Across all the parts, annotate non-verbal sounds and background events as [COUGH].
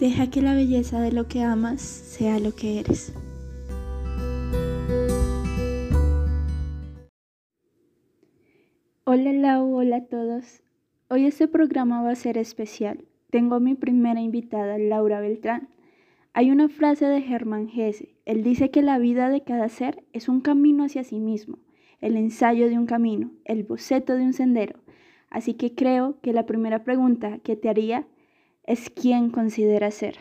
Deja que la belleza de lo que amas sea lo que eres. Hola Lau, hola a todos. Hoy este programa va a ser especial. Tengo a mi primera invitada, Laura Beltrán. Hay una frase de Germán Hesse. Él dice que la vida de cada ser es un camino hacia sí mismo, el ensayo de un camino, el boceto de un sendero. Así que creo que la primera pregunta que te haría es quién considera ser.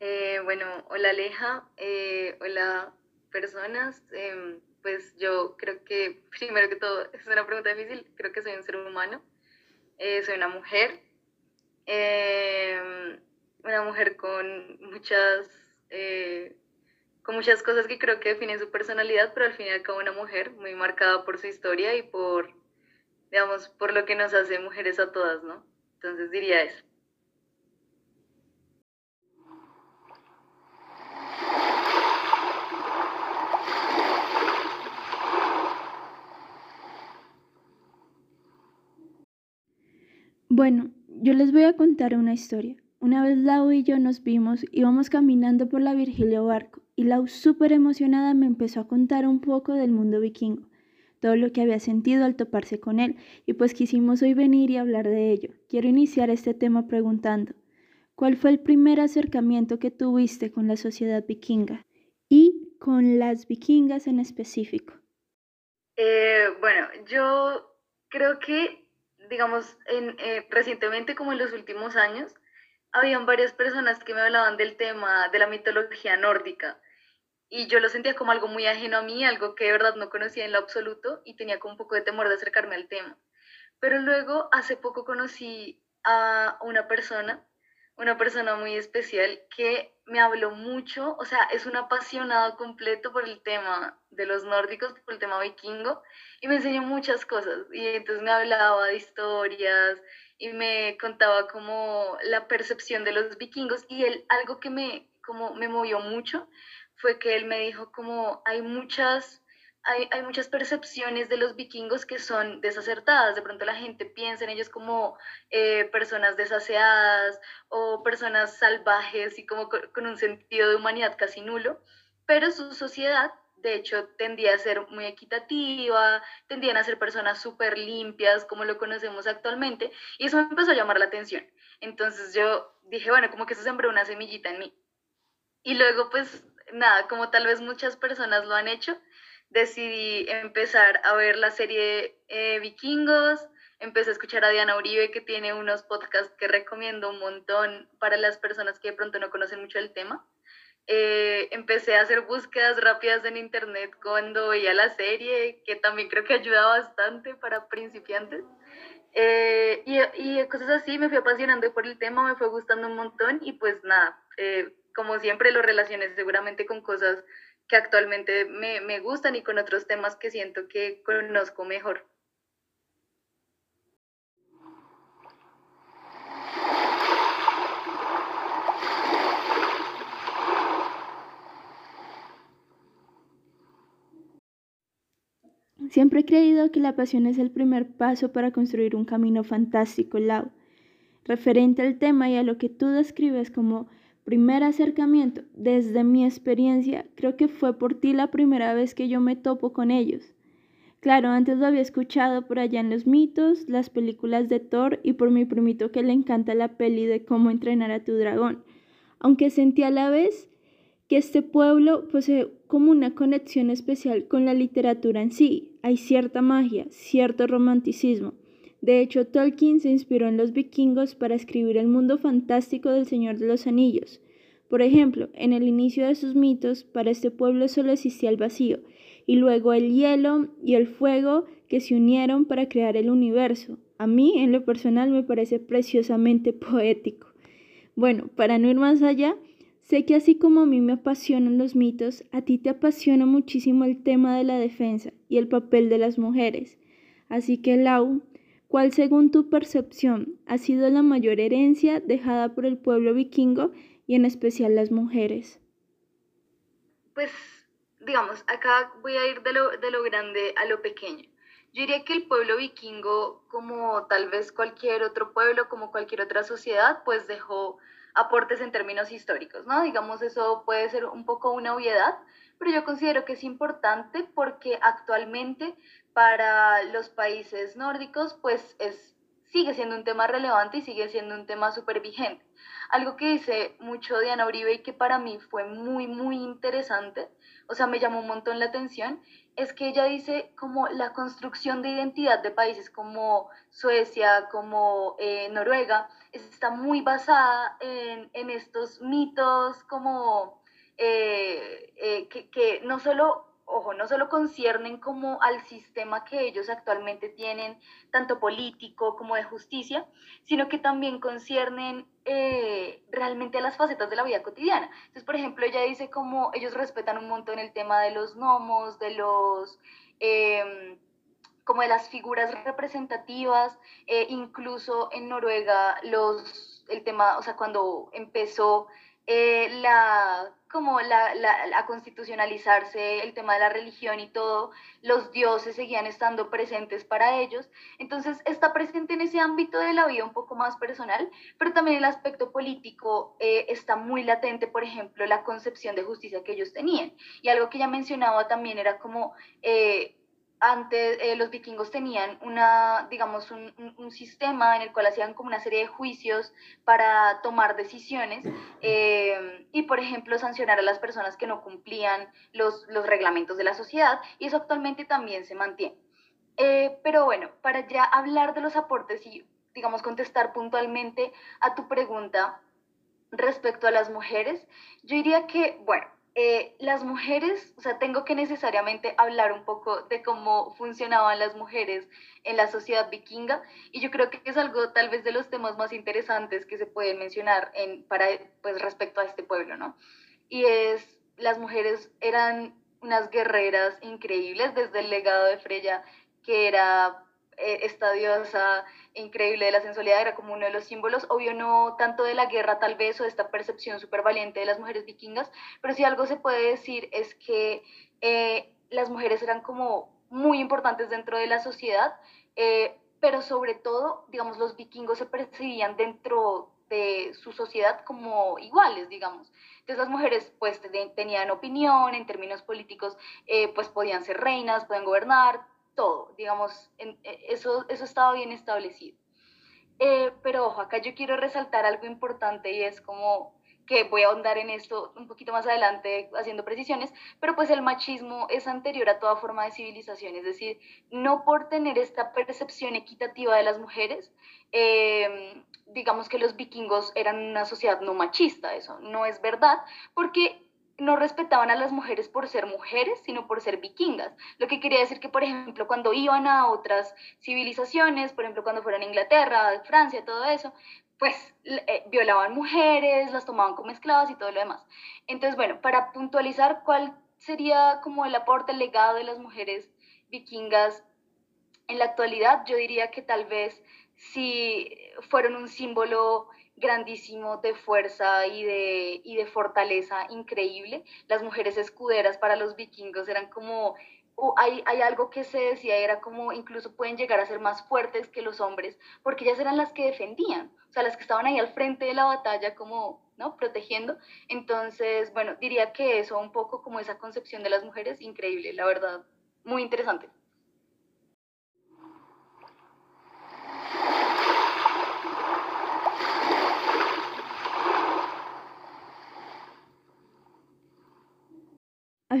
Eh, bueno, hola Aleja, eh, hola personas. Em, pues yo creo que primero que todo [LAUGHS] es una pregunta difícil. Creo que soy un ser humano, eh, soy una mujer em, una mujer con muchas, eh, con muchas cosas que creo que definen su personalidad, pero al final como una mujer muy marcada por su historia y por, digamos, por lo que nos hace mujeres a todas, ¿no? Entonces diría eso. Bueno, yo les voy a contar una historia. Una vez Lau y yo nos vimos, íbamos caminando por la Virgilio Barco y Lau súper emocionada me empezó a contar un poco del mundo vikingo, todo lo que había sentido al toparse con él y pues quisimos hoy venir y hablar de ello. Quiero iniciar este tema preguntando, ¿cuál fue el primer acercamiento que tuviste con la sociedad vikinga y con las vikingas en específico? Eh, bueno, yo creo que, digamos, en, eh, recientemente como en los últimos años, habían varias personas que me hablaban del tema de la mitología nórdica y yo lo sentía como algo muy ajeno a mí, algo que de verdad no conocía en lo absoluto y tenía como un poco de temor de acercarme al tema. Pero luego, hace poco conocí a una persona, una persona muy especial que me habló mucho, o sea, es un apasionado completo por el tema de los nórdicos, por el tema vikingo, y me enseñó muchas cosas. Y entonces me hablaba de historias, y me contaba como la percepción de los vikingos y él, algo que me, como me movió mucho fue que él me dijo como hay muchas, hay, hay, muchas percepciones de los vikingos que son desacertadas. De pronto la gente piensa en ellos como eh, personas desaseadas o personas salvajes y como con un sentido de humanidad casi nulo, pero su sociedad de hecho tendía a ser muy equitativa, tendían a ser personas súper limpias como lo conocemos actualmente y eso me empezó a llamar la atención. Entonces yo dije, bueno, como que eso sembró una semillita en mí. Y luego pues nada, como tal vez muchas personas lo han hecho, decidí empezar a ver la serie eh, Vikingos, empecé a escuchar a Diana Uribe que tiene unos podcasts que recomiendo un montón para las personas que de pronto no conocen mucho el tema. Eh, empecé a hacer búsquedas rápidas en internet cuando veía la serie, que también creo que ayuda bastante para principiantes. Eh, y, y, cosas así, me fui apasionando por el tema, me fue gustando un montón y pues nada, eh, como siempre lo relacioné seguramente con cosas que actualmente me, me gustan y con otros temas que siento que conozco mejor. Siempre he creído que la pasión es el primer paso para construir un camino fantástico, Lau. Referente al tema y a lo que tú describes como primer acercamiento, desde mi experiencia, creo que fue por ti la primera vez que yo me topo con ellos. Claro, antes lo había escuchado por allá en los mitos, las películas de Thor y por mi primito que le encanta la peli de cómo entrenar a tu dragón, aunque sentí a la vez que este pueblo posee como una conexión especial con la literatura en sí. Hay cierta magia, cierto romanticismo. De hecho, Tolkien se inspiró en los vikingos para escribir el mundo fantástico del Señor de los Anillos. Por ejemplo, en el inicio de sus mitos, para este pueblo solo existía el vacío, y luego el hielo y el fuego que se unieron para crear el universo. A mí, en lo personal, me parece preciosamente [LAUGHS] poético. Bueno, para no ir más allá, Sé que así como a mí me apasionan los mitos, a ti te apasiona muchísimo el tema de la defensa y el papel de las mujeres. Así que, Lau, ¿cuál según tu percepción ha sido la mayor herencia dejada por el pueblo vikingo y en especial las mujeres? Pues, digamos, acá voy a ir de lo, de lo grande a lo pequeño. Yo diría que el pueblo vikingo, como tal vez cualquier otro pueblo, como cualquier otra sociedad, pues dejó aportes en términos históricos, ¿no? Digamos, eso puede ser un poco una obviedad, pero yo considero que es importante porque actualmente para los países nórdicos, pues es, sigue siendo un tema relevante y sigue siendo un tema súper vigente. Algo que dice mucho Diana Uribe y que para mí fue muy, muy interesante, o sea, me llamó un montón la atención, es que ella dice como la construcción de identidad de países como Suecia, como eh, Noruega, está muy basada en, en estos mitos como eh, eh, que, que no solo ojo, no solo conciernen como al sistema que ellos actualmente tienen, tanto político como de justicia, sino que también conciernen eh, realmente a las facetas de la vida cotidiana. Entonces, por ejemplo, ella dice como ellos respetan un montón el tema de los gnomos, de los... Em, como de las figuras representativas, eh, incluso en Noruega los, el tema, o sea, cuando empezó eh, la, como la, la, constitucionalizarse el tema de la religión y todo, los dioses seguían estando presentes para ellos. Entonces está presente en ese ámbito de la vida un poco más personal, pero también el aspecto político eh, está muy latente, por ejemplo, la concepción de justicia que ellos tenían. Y algo que ya mencionaba también era como... Eh, antes eh, los vikingos tenían una, digamos, un, un, sistema en el cual hacían como una serie de juicios para tomar decisiones eh, y, por ejemplo, sancionar a las personas que no cumplían los, los reglamentos de la sociedad y eso actualmente también se mantiene. Eh, pero bueno, para ya hablar de los aportes y, digamos, contestar puntualmente a tu pregunta respecto a las mujeres, yo diría que, bueno, eh, las mujeres, o sea, tengo que necesariamente hablar un poco de cómo funcionaban las mujeres en la sociedad vikinga y yo creo que es algo tal vez de los temas más interesantes que se pueden mencionar en, para, pues, respecto a este pueblo, ¿no? Y es, las mujeres eran unas guerreras increíbles desde el legado de Freya, que era eh, esta diosa increíble de la sensualidad, era como uno de los símbolos, obvio no tanto de la guerra tal vez o de esta percepción súper valiente de las mujeres vikingas, pero si algo se puede decir es que eh, las mujeres eran como muy importantes dentro de la sociedad, eh, pero sobre todo, digamos, los vikingos se percibían dentro de su sociedad como iguales, digamos. Entonces las mujeres pues tenían opinión en términos políticos, pues podían ser reinas, pueden gobernar, todo, digamos, en, e, eso, eso estaba bien establecido. Eh, pero ojo, acá yo quiero resaltar algo importante y es como que voy a ahondar en esto un poquito más adelante haciendo precisiones, pero pues el machismo es anterior a toda forma de civilización, es decir, no por tener esta percepción equitativa de las mujeres, eh, digamos que los vikingos eran una sociedad no machista, eso no es verdad, porque no respetaban a las mujeres por ser mujeres, sino por ser vikingas. Lo que quería decir que, por ejemplo, cuando iban a otras civilizaciones, por ejemplo, cuando fueron a Inglaterra, Francia, todo eso, pues eh, violaban mujeres, las tomaban como esclavas y todo lo demás. Entonces, bueno, para puntualizar cuál sería como el aporte, el legado de las mujeres vikingas en la actualidad, yo diría que tal vez si fueron un símbolo grandísimo de fuerza y de, y de fortaleza increíble. Las mujeres escuderas para los vikingos eran como, hay, hay, algo que se decía, era como incluso pueden llegar a ser más fuertes que los hombres, porque ellas eran las que defendían, o sea, las que estaban ahí al frente de la batalla como, ¿no? Protegiendo. Entonces, bueno, diría que eso un poco como esa concepción de las mujeres, increíble, la verdad, muy interesante.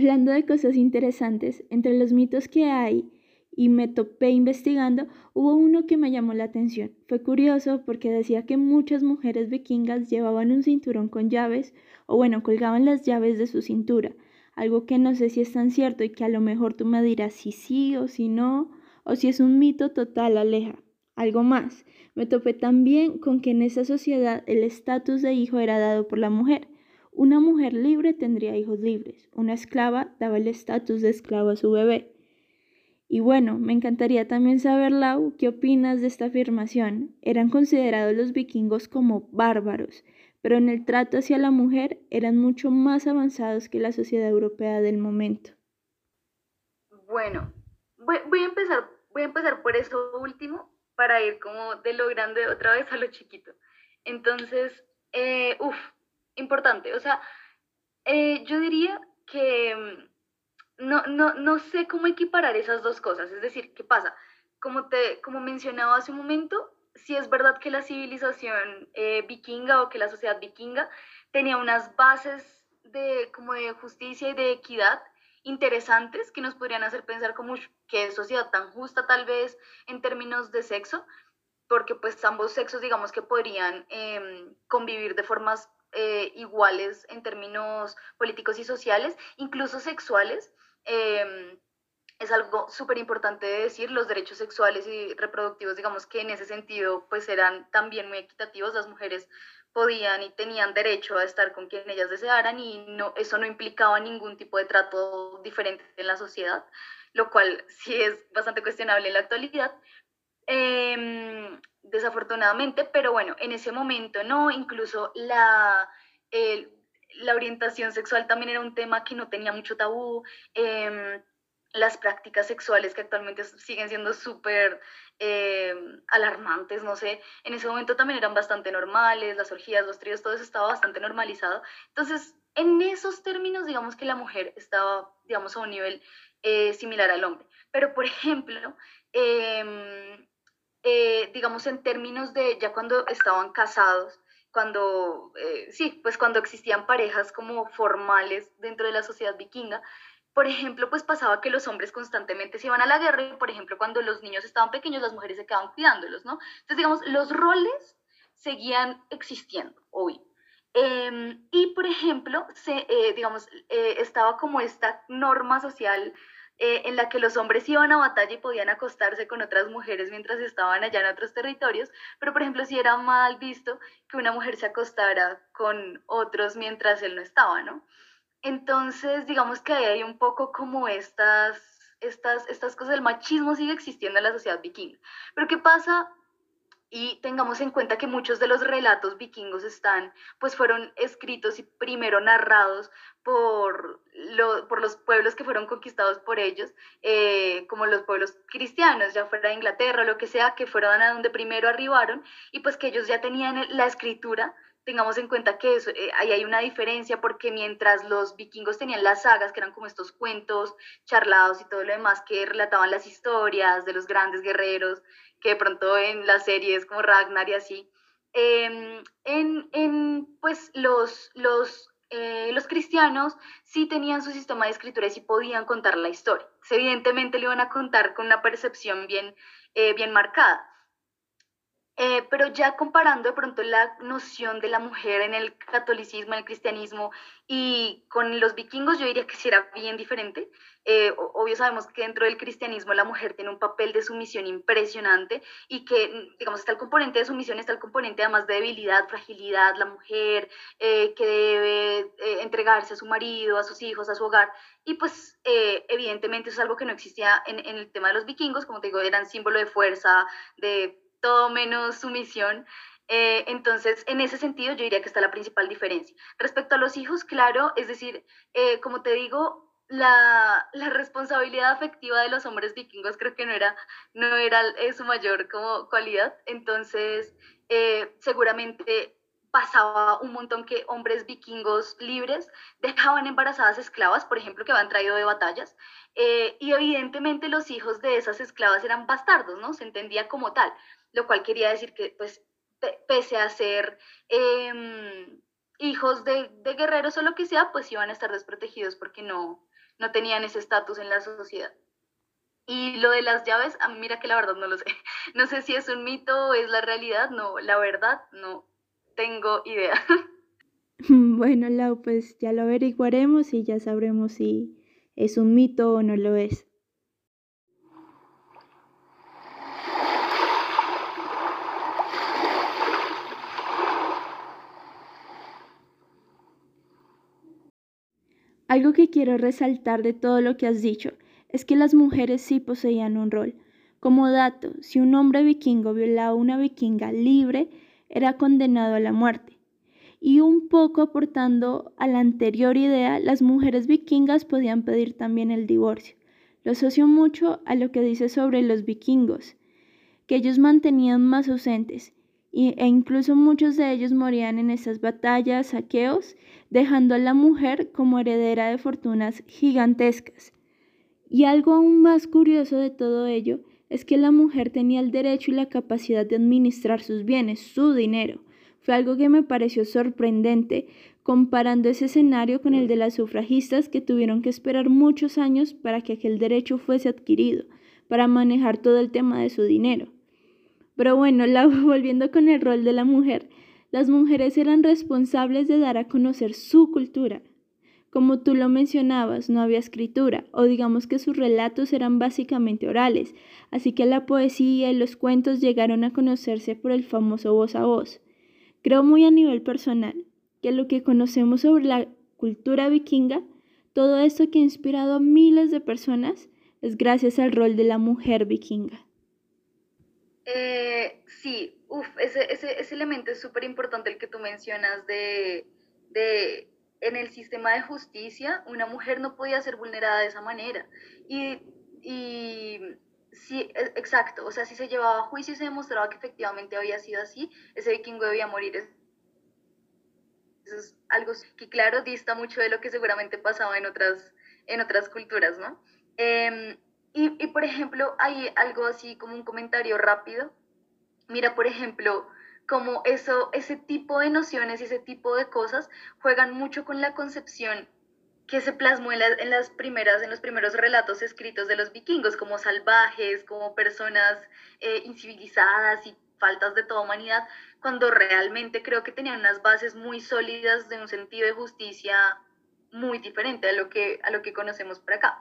Hablando de cosas interesantes, entre los mitos que hay y me topé investigando, hubo uno que me llamó la atención. Fue curioso porque decía que muchas mujeres vikingas llevaban un cinturón con llaves o bueno, colgaban las llaves de su cintura, algo que no sé si es tan cierto y que a lo mejor tú me dirás si sí o si no, o si es un mito total, aleja. Algo más, me topé también con que en esa sociedad el estatus de hijo era dado por la mujer una mujer libre tendría hijos libres. Una esclava daba el estatus de esclavo a su bebé. Y bueno, me encantaría también saber, Lau, ¿qué opinas de esta afirmación? Eran considerados los vikingos como bárbaros, pero en el trato hacia la mujer eran mucho más avanzados que la sociedad europea del momento. Bueno, voy, a empezar voy a empezar por eso último para ir como de lo grande otra vez a lo chiquito. Entonces, eh, uff, importante. O sea, eh, yo diría que mm, no, no, no sé cómo equiparar esas dos cosas. Es decir, ¿qué pasa? Como, te, como mencionaba hace un momento, si es verdad que la civilización eh, vikinga o que la sociedad vikinga tenía unas bases de, como de justicia y de equidad interesantes que nos podrían hacer pensar como que sociedad tan justa tal vez en términos de sexo, porque pues ambos sexos digamos que podrían em, convivir de formas eh, iguales en términos políticos y sociales, incluso sexuales. Em, es algo súper importante de decir, los derechos sexuales y reproductivos, digamos que en ese sentido, pues eran también muy equitativos, las mujeres podían y tenían derecho a estar con quien ellas desearan y no, eso no implicaba ningún tipo de trato diferente en la sociedad, lo cual sí es bastante cuestionable en la actualidad, em, desafortunadamente, pero bueno, en ese momento no, incluso la... la orientación sexual también era un tema que no tenía mucho tabú. Eh, las prácticas sexuales que actualmente siguen siendo súper eh, alarmantes, no sé, en ese momento también eran bastante normales, las orgías, los tríos, todo eso estaba bastante normalizado. Entonces, en esos términos, digamos que la mujer estaba, digamos, a un nivel eh, similar al hombre. Pero, por [LAUGHS] ejemplo, em, eh, digamos, en términos de ya cuando estaban casados, cuando, sí, pues cuando existían parejas como formales dentro de la sociedad vikinga, por ejemplo, pues pasaba que los hombres constantemente se iban a la guerra y, por ejemplo, cuando los niños estaban pequeños, las mujeres se quedaban cuidándolos, ¿no? Entonces, digamos, los roles seguían existiendo hoy. Em, y, por ejemplo, se, eh, digamos, eh, estaba como esta norma social eh, en la que los hombres iban a batalla y podían acostarse con otras mujeres mientras estaban allá en otros territorios, pero, por ejemplo, si era mal visto que una mujer se acostara con otros mientras él no estaba, ¿no? Entonces, digamos que ahí hay un poco como estas, estas, estas cosas, el machismo sigue existiendo en la sociedad vikinga. Pero ¿qué pasa? Y tengamos en cuenta que muchos de los relatos vikingos están, pues fueron escritos y primero narrados por, por los pueblos que fueron conquistados por ellos, eh, como los pueblos cristianos, ya fuera de Inglaterra lo que sea, que fueron a donde primero arribaron, y pues que ellos ya tenían la escritura tengamos en cuenta que eso, eh, ahí hay una diferencia porque mientras los vikingos tenían las sagas, que eran como estos cuentos charlados y todo lo demás que relataban las historias de los grandes guerreros, que de pronto en las series como Ragnar y así, em, en, en, pues los, los, eh, los cristianos sí tenían su sistema de escritura y sí podían contar la historia. Evidentemente le iban a contar con una percepción bien, eh, bien marcada. Eh, pero ya comparando de pronto la noción de la mujer en el catolicismo, en el cristianismo y con los vikingos, yo diría que sí era bien diferente. Eh, obvio sabemos que dentro del cristianismo la mujer tiene un papel de sumisión impresionante y que, digamos, está el componente de sumisión, está el componente además de debilidad, fragilidad, la mujer eh, que debe entregarse a su marido, a sus hijos, a su hogar. Y pues evidentemente eso es algo que no existía en, en el tema de los vikingos, como te digo, eran símbolo de fuerza, de todo menos sumisión. Eh, entonces, en ese sentido, yo diría que está la principal diferencia. Respecto a los hijos, claro, es decir, eh, como te digo, la, la, responsabilidad afectiva de los hombres vikingos creo que no era, no era eh, su mayor como cualidad. Entonces, seguramente pasaba un montón que hombres vikingos libres dejaban embarazadas esclavas, por ejemplo, que habían traído de batallas, y evidentemente los hijos de esas esclavas eran bastardos, ¿no? Se entendía como tal lo cual quería decir que, pues, pese a ser em, hijos de, guerreros o lo que sea, pues iban a estar desprotegidos porque no, no tenían ese estatus en la sociedad. Y lo de las llaves, a mira que la verdad no lo sé. [LAUGHS] No sé si es un mito o es la realidad, no, la verdad no tengo idea. [LAUGHS] [LAUGHS] Bueno, Lau, pues ya lo averiguaremos y ya sabremos si es un mito o no lo es. Algo que quiero resaltar de todo lo que has dicho es que las mujeres sí poseían un rol. Como dato, si un hombre vikingo violaba a una vikinga libre, era condenado a la muerte. Y un poco aportando a la anterior idea, las mujeres vikingas podían pedir también el divorcio, Lo asocio mucho a lo que dice sobre los vikingos, que ellos mantenían más ausentes e incluso muchos de ellos morían en estas batallas, saqueos, dejando a la mujer como heredera de fortunas gigantescas. Y algo aún más curioso de todo ello es que la mujer tenía el derecho y la capacidad de administrar sus bienes, su dinero. Fue algo que me pareció sorprendente, comparando ese escenario con el de las sufragistas que tuvieron que esperar muchos años para que aquel derecho fuese adquirido, para manejar todo el tema de su dinero. Pero bueno, [LAUGHS] volviendo con el rol de la mujer, las mujeres eran responsables de dar a conocer su cultura. Como tú lo mencionabas, no había escritura, o digamos que sus relatos eran básicamente orales, así que la poesía y los cuentos llegaron a conocerse por el famoso voz a voz. Creo muy a nivel personal que lo que conocemos sobre la cultura vikinga, todo esto que ha inspirado a miles de personas, es gracias al rol de la mujer vikinga. Eh, sí, uf, ese, ese, ese elemento es súper importante el que tú mencionas de, de, en el sistema de justicia, una mujer no podía ser vulnerada de esa manera. Y, y sí, e, exacto, o sea, si se llevaba a juicio y se demostraba que efectivamente había sido así, ese vikingo debía morir. Eso es algo que, claro, dista mucho de lo que seguramente pasaba en otras, en otras culturas, ¿no? Eh, y, por ejemplo, hay algo así como un comentario rápido. Mira, por ejemplo, como eso, ese tipo de nociones y ese tipo de cosas juegan mucho con la concepción que se plasmó en, las primeras, en los primeros relatos escritos de los vikingos, como salvajes, como personas eh, incivilizadas y faltas de toda humanidad, cuando realmente creo que tenían unas bases muy sólidas de un sentido de justicia muy diferente a lo que, a lo que conocemos por acá.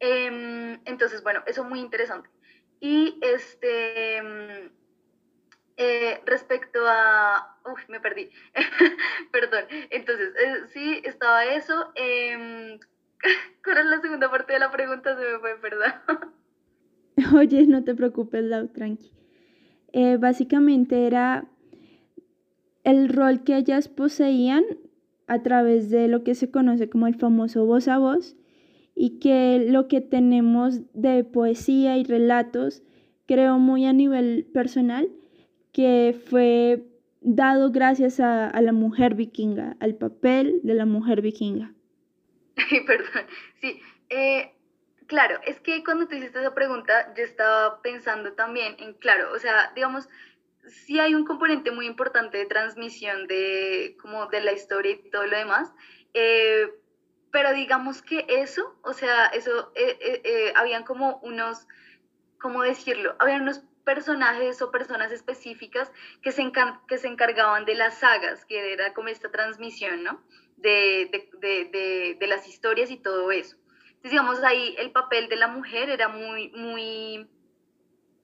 Em, entonces, bueno, eso muy interesante. Y este, em, eh, respecto a... Uf, me perdí. [LAUGHS] Perdón. Entonces, eh, sí, estaba eso. Eh, [LAUGHS] ¿Cuál es la segunda parte de la pregunta? Se me fue, perdón. [LAUGHS] Oye, no te preocupes, Lau, tranqui. Eh, básicamente era el rol que ellas poseían a través de lo que se conoce como el famoso voz a voz y que lo que tenemos de poesía y relatos creo muy a nivel personal que fue dado gracias a, la mujer vikinga, al papel de la mujer vikinga. [LAUGHS] Perdón, sí. Eh, claro, es que cuando te hiciste esa pregunta, yo estaba pensando también en, claro, o sea, digamos, sí hay un componente muy importante de transmisión de, como de la historia y todo lo demás, eh, pero digamos que eso, o sea, eso, eh, eh, eh, habían como unos, ¿cómo decirlo? Habían unos personajes o personas específicas que se, que se encargaban de las sagas, que era como esta transmisión, ¿no? De, de, de, las historias y todo eso. Entonces, digamos, ahí el papel de la mujer era muy, muy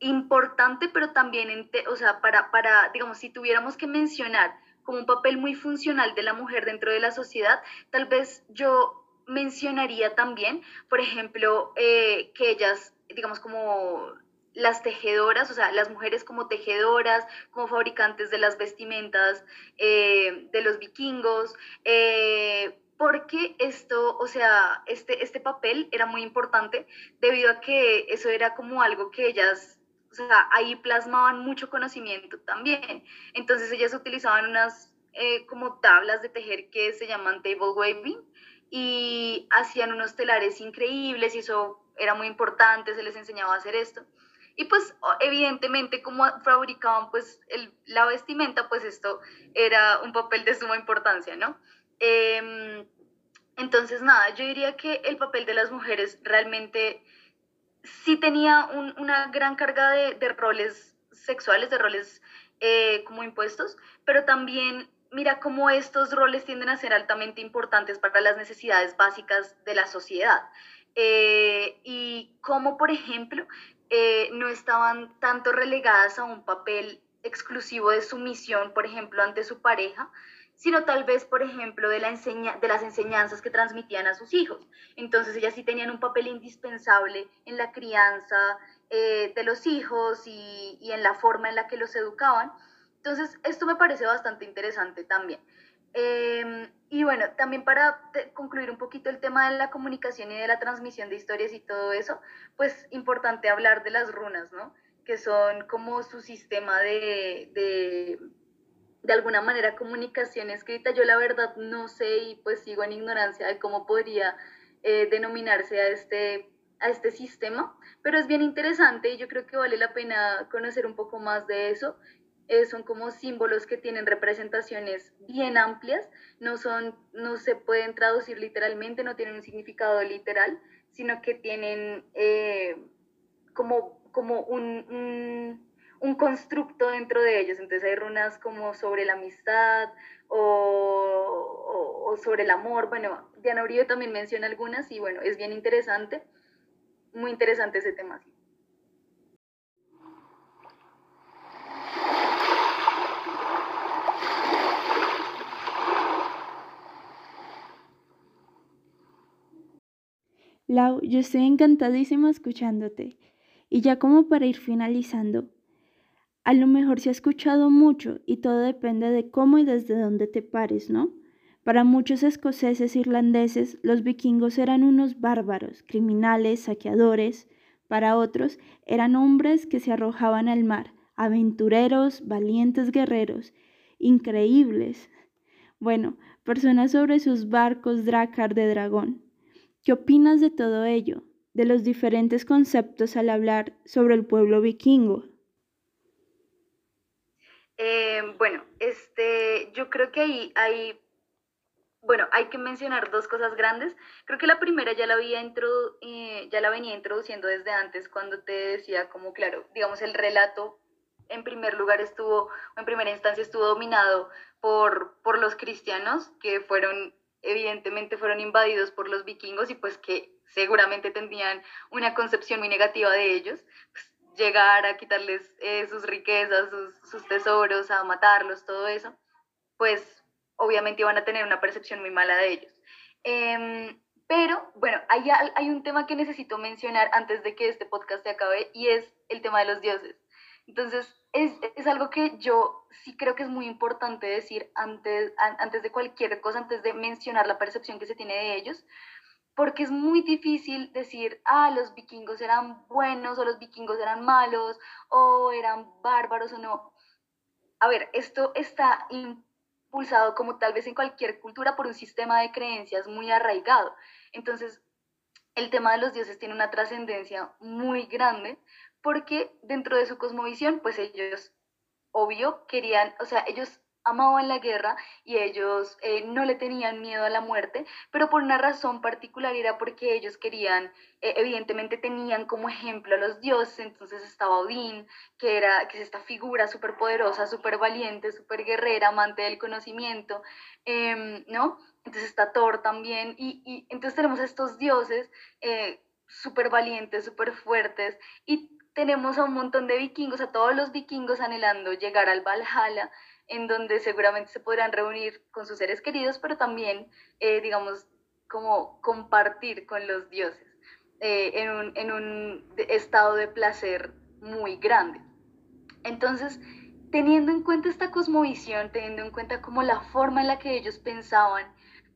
importante, pero también, o sea, para, para, digamos, si tuviéramos que mencionar como un papel muy funcional de la mujer dentro de la sociedad, tal vez yo mencionaría también, por ejemplo, eh, que ellas, digamos, como las tejedoras, o sea, las mujeres como tejedoras, como fabricantes de las vestimentas eh, de los vikingos, eh, porque esto, o sea, este, este papel era muy importante debido a que eso era como algo que ellas o sea, ahí plasmaban mucho conocimiento también. Entonces ellas utilizaban unas eh, como tablas de tejer que se llaman table waving y hacían unos telares increíbles y eso era muy importante, se les enseñaba a hacer esto. Y pues evidentemente como fabricaban pues la vestimenta, pues esto era un papel de suma importancia, ¿no? Em, entonces nada, yo diría que el papel de las mujeres realmente sí tenía una gran carga de, roles sexuales, de roles eh, como impuestos, pero también mira cómo estos roles tienden a ser altamente importantes para las necesidades básicas de la sociedad. Eh, y cómo, por ejemplo, eh, no estaban tanto relegadas a un papel exclusivo de sumisión, por ejemplo, ante su pareja, sino tal vez, por ejemplo, de, la de las enseñanzas que transmitían a sus hijos. Entonces ellas sí tenían un papel indispensable en la crianza eh, de los hijos y, en la forma en la que los educaban. Entonces, esto me parece bastante interesante también. Em, y bueno, también para concluir un poquito el tema de la comunicación y de la transmisión de historias y todo eso, pues importante hablar de las runas, ¿no? Que son como su sistema de, de alguna manera, comunicación escrita. Yo la verdad no sé y pues sigo en ignorancia de cómo podría eh, denominarse a este, a este sistema, pero es bien interesante y yo creo que vale la pena conocer un poco más de eso eh, son como símbolos que tienen representaciones bien amplias, no, son, no se pueden traducir literalmente, no tienen un significado literal, sino que tienen eh, como, como un, un, constructo dentro de ellos. Entonces hay runas como sobre la amistad o, o, sobre el amor. Bueno, Diana Uribe también menciona algunas y bueno, es bien interesante, muy interesante ese tema. Lau, yo estoy encantadísima escuchándote. Y ya como para ir finalizando, a lo mejor se ha escuchado mucho y todo depende de cómo y desde dónde te pares, ¿no? Para muchos escoceses e irlandeses, los vikingos eran unos bárbaros, criminales, saqueadores. Para otros, eran hombres que se arrojaban al mar, aventureros, valientes guerreros, increíbles. Bueno, personas sobre sus barcos dracar de dragón. ¿Qué opinas de todo ello, de los diferentes conceptos al hablar sobre el pueblo vikingo? Eh, bueno, este, yo creo que ahí hay, bueno, hay que mencionar dos cosas grandes. Creo que la primera ya la, había eh, ya la venía introduciendo desde antes cuando te decía como, claro, digamos, el relato en primer lugar estuvo, en primera instancia estuvo dominado por, por los cristianos, que fueron evidentemente fueron invadidos por los vikingos y pues que seguramente tendrían una concepción muy negativa de ellos, pues, llegar a quitarles eh, sus riquezas, sus, tesoros, a matarlos, todo eso, pues obviamente iban a tener una percepción muy mala de ellos. Em, pero bueno, hay, hay un tema que necesito mencionar antes de que este podcast se acabe y es el tema de los dioses. Entonces, es, es, algo que yo sí creo que es muy importante decir antes, antes de cualquier cosa, antes de mencionar la percepción que se tiene de ellos, porque es muy difícil decir, ah, los vikingos eran buenos o los vikingos eran malos o eran bárbaros o no. A ver, esto está impulsado como tal vez en cualquier cultura por un sistema de creencias muy arraigado. Entonces, el tema de los dioses tiene una trascendencia muy grande porque dentro de su cosmovisión, pues ellos, obvio, querían, o sea, ellos amaban la guerra y ellos eh, no le tenían miedo a la muerte, pero por una razón particular era porque ellos querían, eh, evidentemente tenían como ejemplo a los dioses, entonces estaba Odín, que, era, que es esta figura súper poderosa, súper valiente, súper guerrera, amante del conocimiento, em, ¿no? Entonces está Thor también, y, y entonces tenemos a estos dioses eh, súper valientes, súper fuertes, y tenemos a un montón de vikingos, a todos los vikingos anhelando llegar al Valhalla, en donde seguramente se podrán reunir con sus seres queridos, pero también, eh, digamos, como compartir con los dioses eh, en, un, en un estado de placer muy grande. Entonces, teniendo en cuenta esta cosmovisión, teniendo en cuenta como la forma en la que ellos pensaban,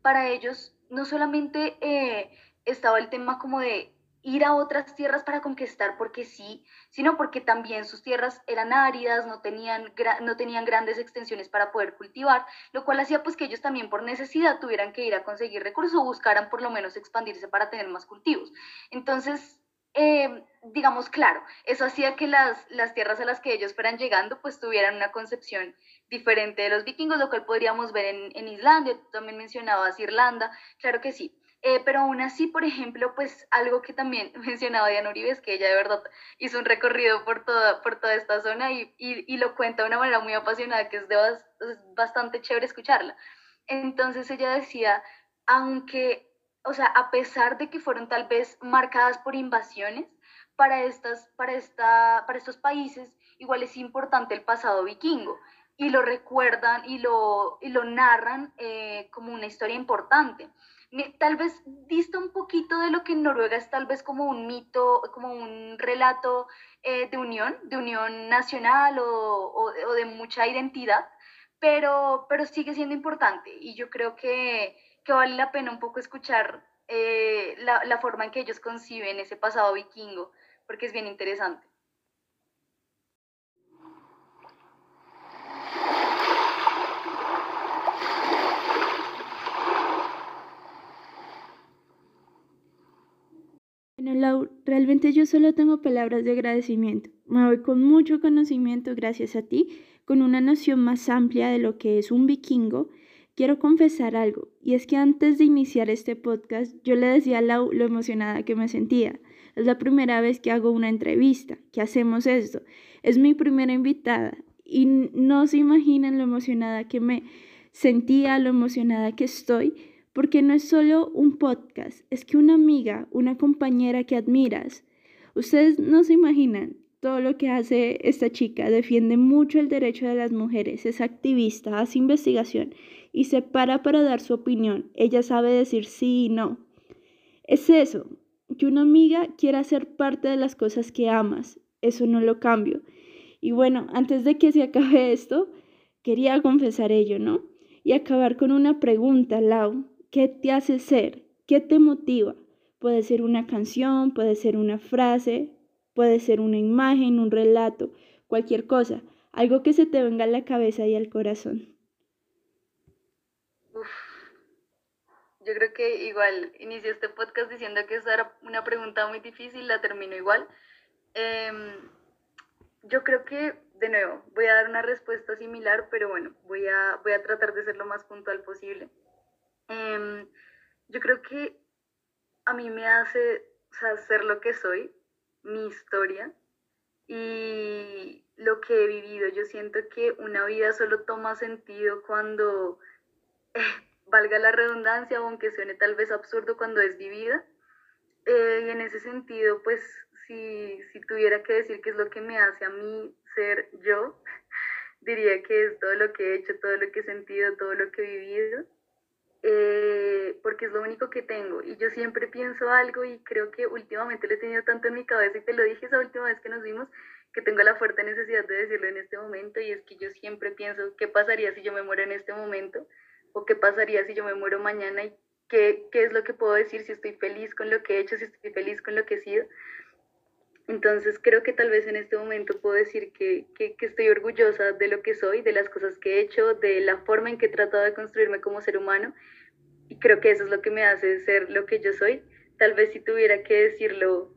para ellos no solamente eh, estaba el tema como de ir a otras tierras para conquistar porque sí, sino porque también sus tierras eran áridas, no tenían, no tenían grandes extensiones para poder cultivar, lo cual hacía pues que ellos también por necesidad tuvieran que ir a conseguir recursos o buscaran por lo menos expandirse para tener más cultivos. Entonces, eh, digamos, claro, eso hacía que las, las tierras a las que ellos fueran llegando pues tuvieran una concepción diferente de los vikingos, lo cual podríamos ver en, en Islandia, tú también mencionabas Irlanda, claro que sí. Eh, pero aún así, por ejemplo, pues algo que también [LAUGHS] mencionaba Diana Uribe es que ella de verdad hizo un recorrido por toda, por toda esta zona y, y, lo cuenta de una manera muy apasionada, que es, de bastante chévere escucharla. Entonces ella decía, aunque, o sea, a pesar de que fueron tal vez marcadas por invasiones, para, estas, para, esta, para estos países igual es importante el pasado vikingo y lo recuerdan y lo, y lo narran eh, como una historia importante tal vez dista un poquito de lo que en Noruega es tal vez como un mito, como un relato eh, de unión, de unión nacional o, o, de mucha identidad, pero, pero sigue siendo importante y yo creo que, que vale la pena un poco escuchar eh, la, la forma en que ellos conciben ese pasado vikingo, porque es bien interesante. Bueno, Lau, realmente yo solo tengo palabras de agradecimiento. Me voy con mucho conocimiento gracias a ti, con una noción más amplia de lo que es un vikingo. Quiero confesar algo, y es que antes de iniciar este podcast yo le decía a Lau lo emocionada que me sentía. Es la primera vez que hago una entrevista, que hacemos esto. Es mi primera invitada y no se imaginan lo emocionada que me sentía, lo emocionada que estoy porque no es solo un podcast, es que una amiga, una compañera que admiras. Ustedes no se imaginan todo lo que hace esta chica, defiende mucho el derecho de las mujeres, es activista, hace investigación y se para para dar su opinión. Ella sabe decir sí y no. Es eso, que una amiga quiera ser parte de las cosas que amas, eso no lo cambio. Y bueno, antes de que se acabe esto, quería confesar ello, ¿no? Y acabar con una pregunta, Lau. ¿Qué te hace ser? ¿Qué te motiva? Puede ser una canción, puede ser una frase, puede ser una imagen, un relato, cualquier cosa, algo que se te venga a la cabeza y al corazón. Yo creo que igual inicio este podcast diciendo que esa era una pregunta muy difícil, la termino igual. Em, yo creo que, de nuevo, voy a dar una respuesta similar, pero bueno, voy a, voy a tratar de ser lo más puntual posible. Em, yo creo que a mí me hace ser lo que soy, mi historia y lo que he vivido. Yo siento que una vida solo toma sentido cuando, eh, [LAUGHS] valga la redundancia, aunque suene tal vez absurdo cuando es vivida. Eh, y en ese sentido, pues si, si tuviera que decir qué es lo que me hace a mí ser yo, [LAUGHS] diría que es todo lo que he hecho, todo lo que he sentido, todo lo que he vivido eh, porque es lo único que tengo. Y yo siempre pienso algo y creo que últimamente lo he tenido tanto en mi cabeza y te lo dije esa última vez que nos vimos, que tengo la fuerte necesidad de decirlo en este momento y es que yo siempre pienso qué pasaría si yo me muero en este momento o qué pasaría si yo me muero mañana y qué, qué es lo que puedo decir si estoy feliz con lo que he hecho, si estoy feliz con lo que he sido. Entonces creo que tal vez en este momento puedo decir que, que, que, estoy orgullosa de lo que soy, de las cosas que he hecho, de la forma en que he tratado de construirme como ser humano. Y creo que eso es lo que me hace ser lo que yo soy. Tal vez si tuviera que decirlo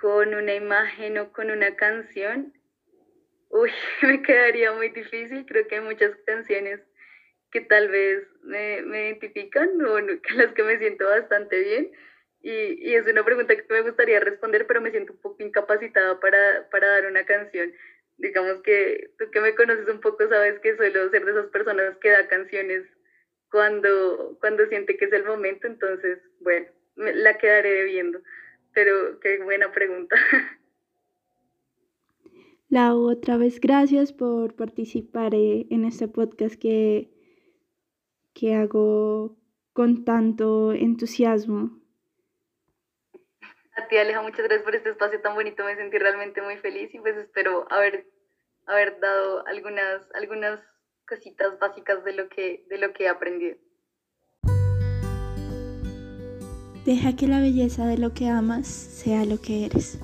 con una imagen o con una canción, uy, [LAUGHS] me quedaría muy difícil. Creo que hay muchas canciones que tal vez me, identifican o con [LAUGHS] las que me siento bastante bien y, es una pregunta que me gustaría responder, pero me siento un poco incapacitada para, para dar una canción. Digamos que tú que me conoces un poco sabes que suelo ser de esas personas que da canciones cuando, cuando siente que es el momento, entonces, bueno, la quedaré debiendo. Pero qué buena pregunta. [LAUGHS] La otra vez, gracias por participar eh, en este podcast que, que hago con tanto entusiasmo. A ti, Aleja, muchas gracias por este espacio tan bonito. Me sentí realmente muy feliz y pues espero haber, haber dado algunas, algunas cositas básicas de lo, que, de lo que he aprendido. Deja que la belleza de lo que amas sea lo que eres.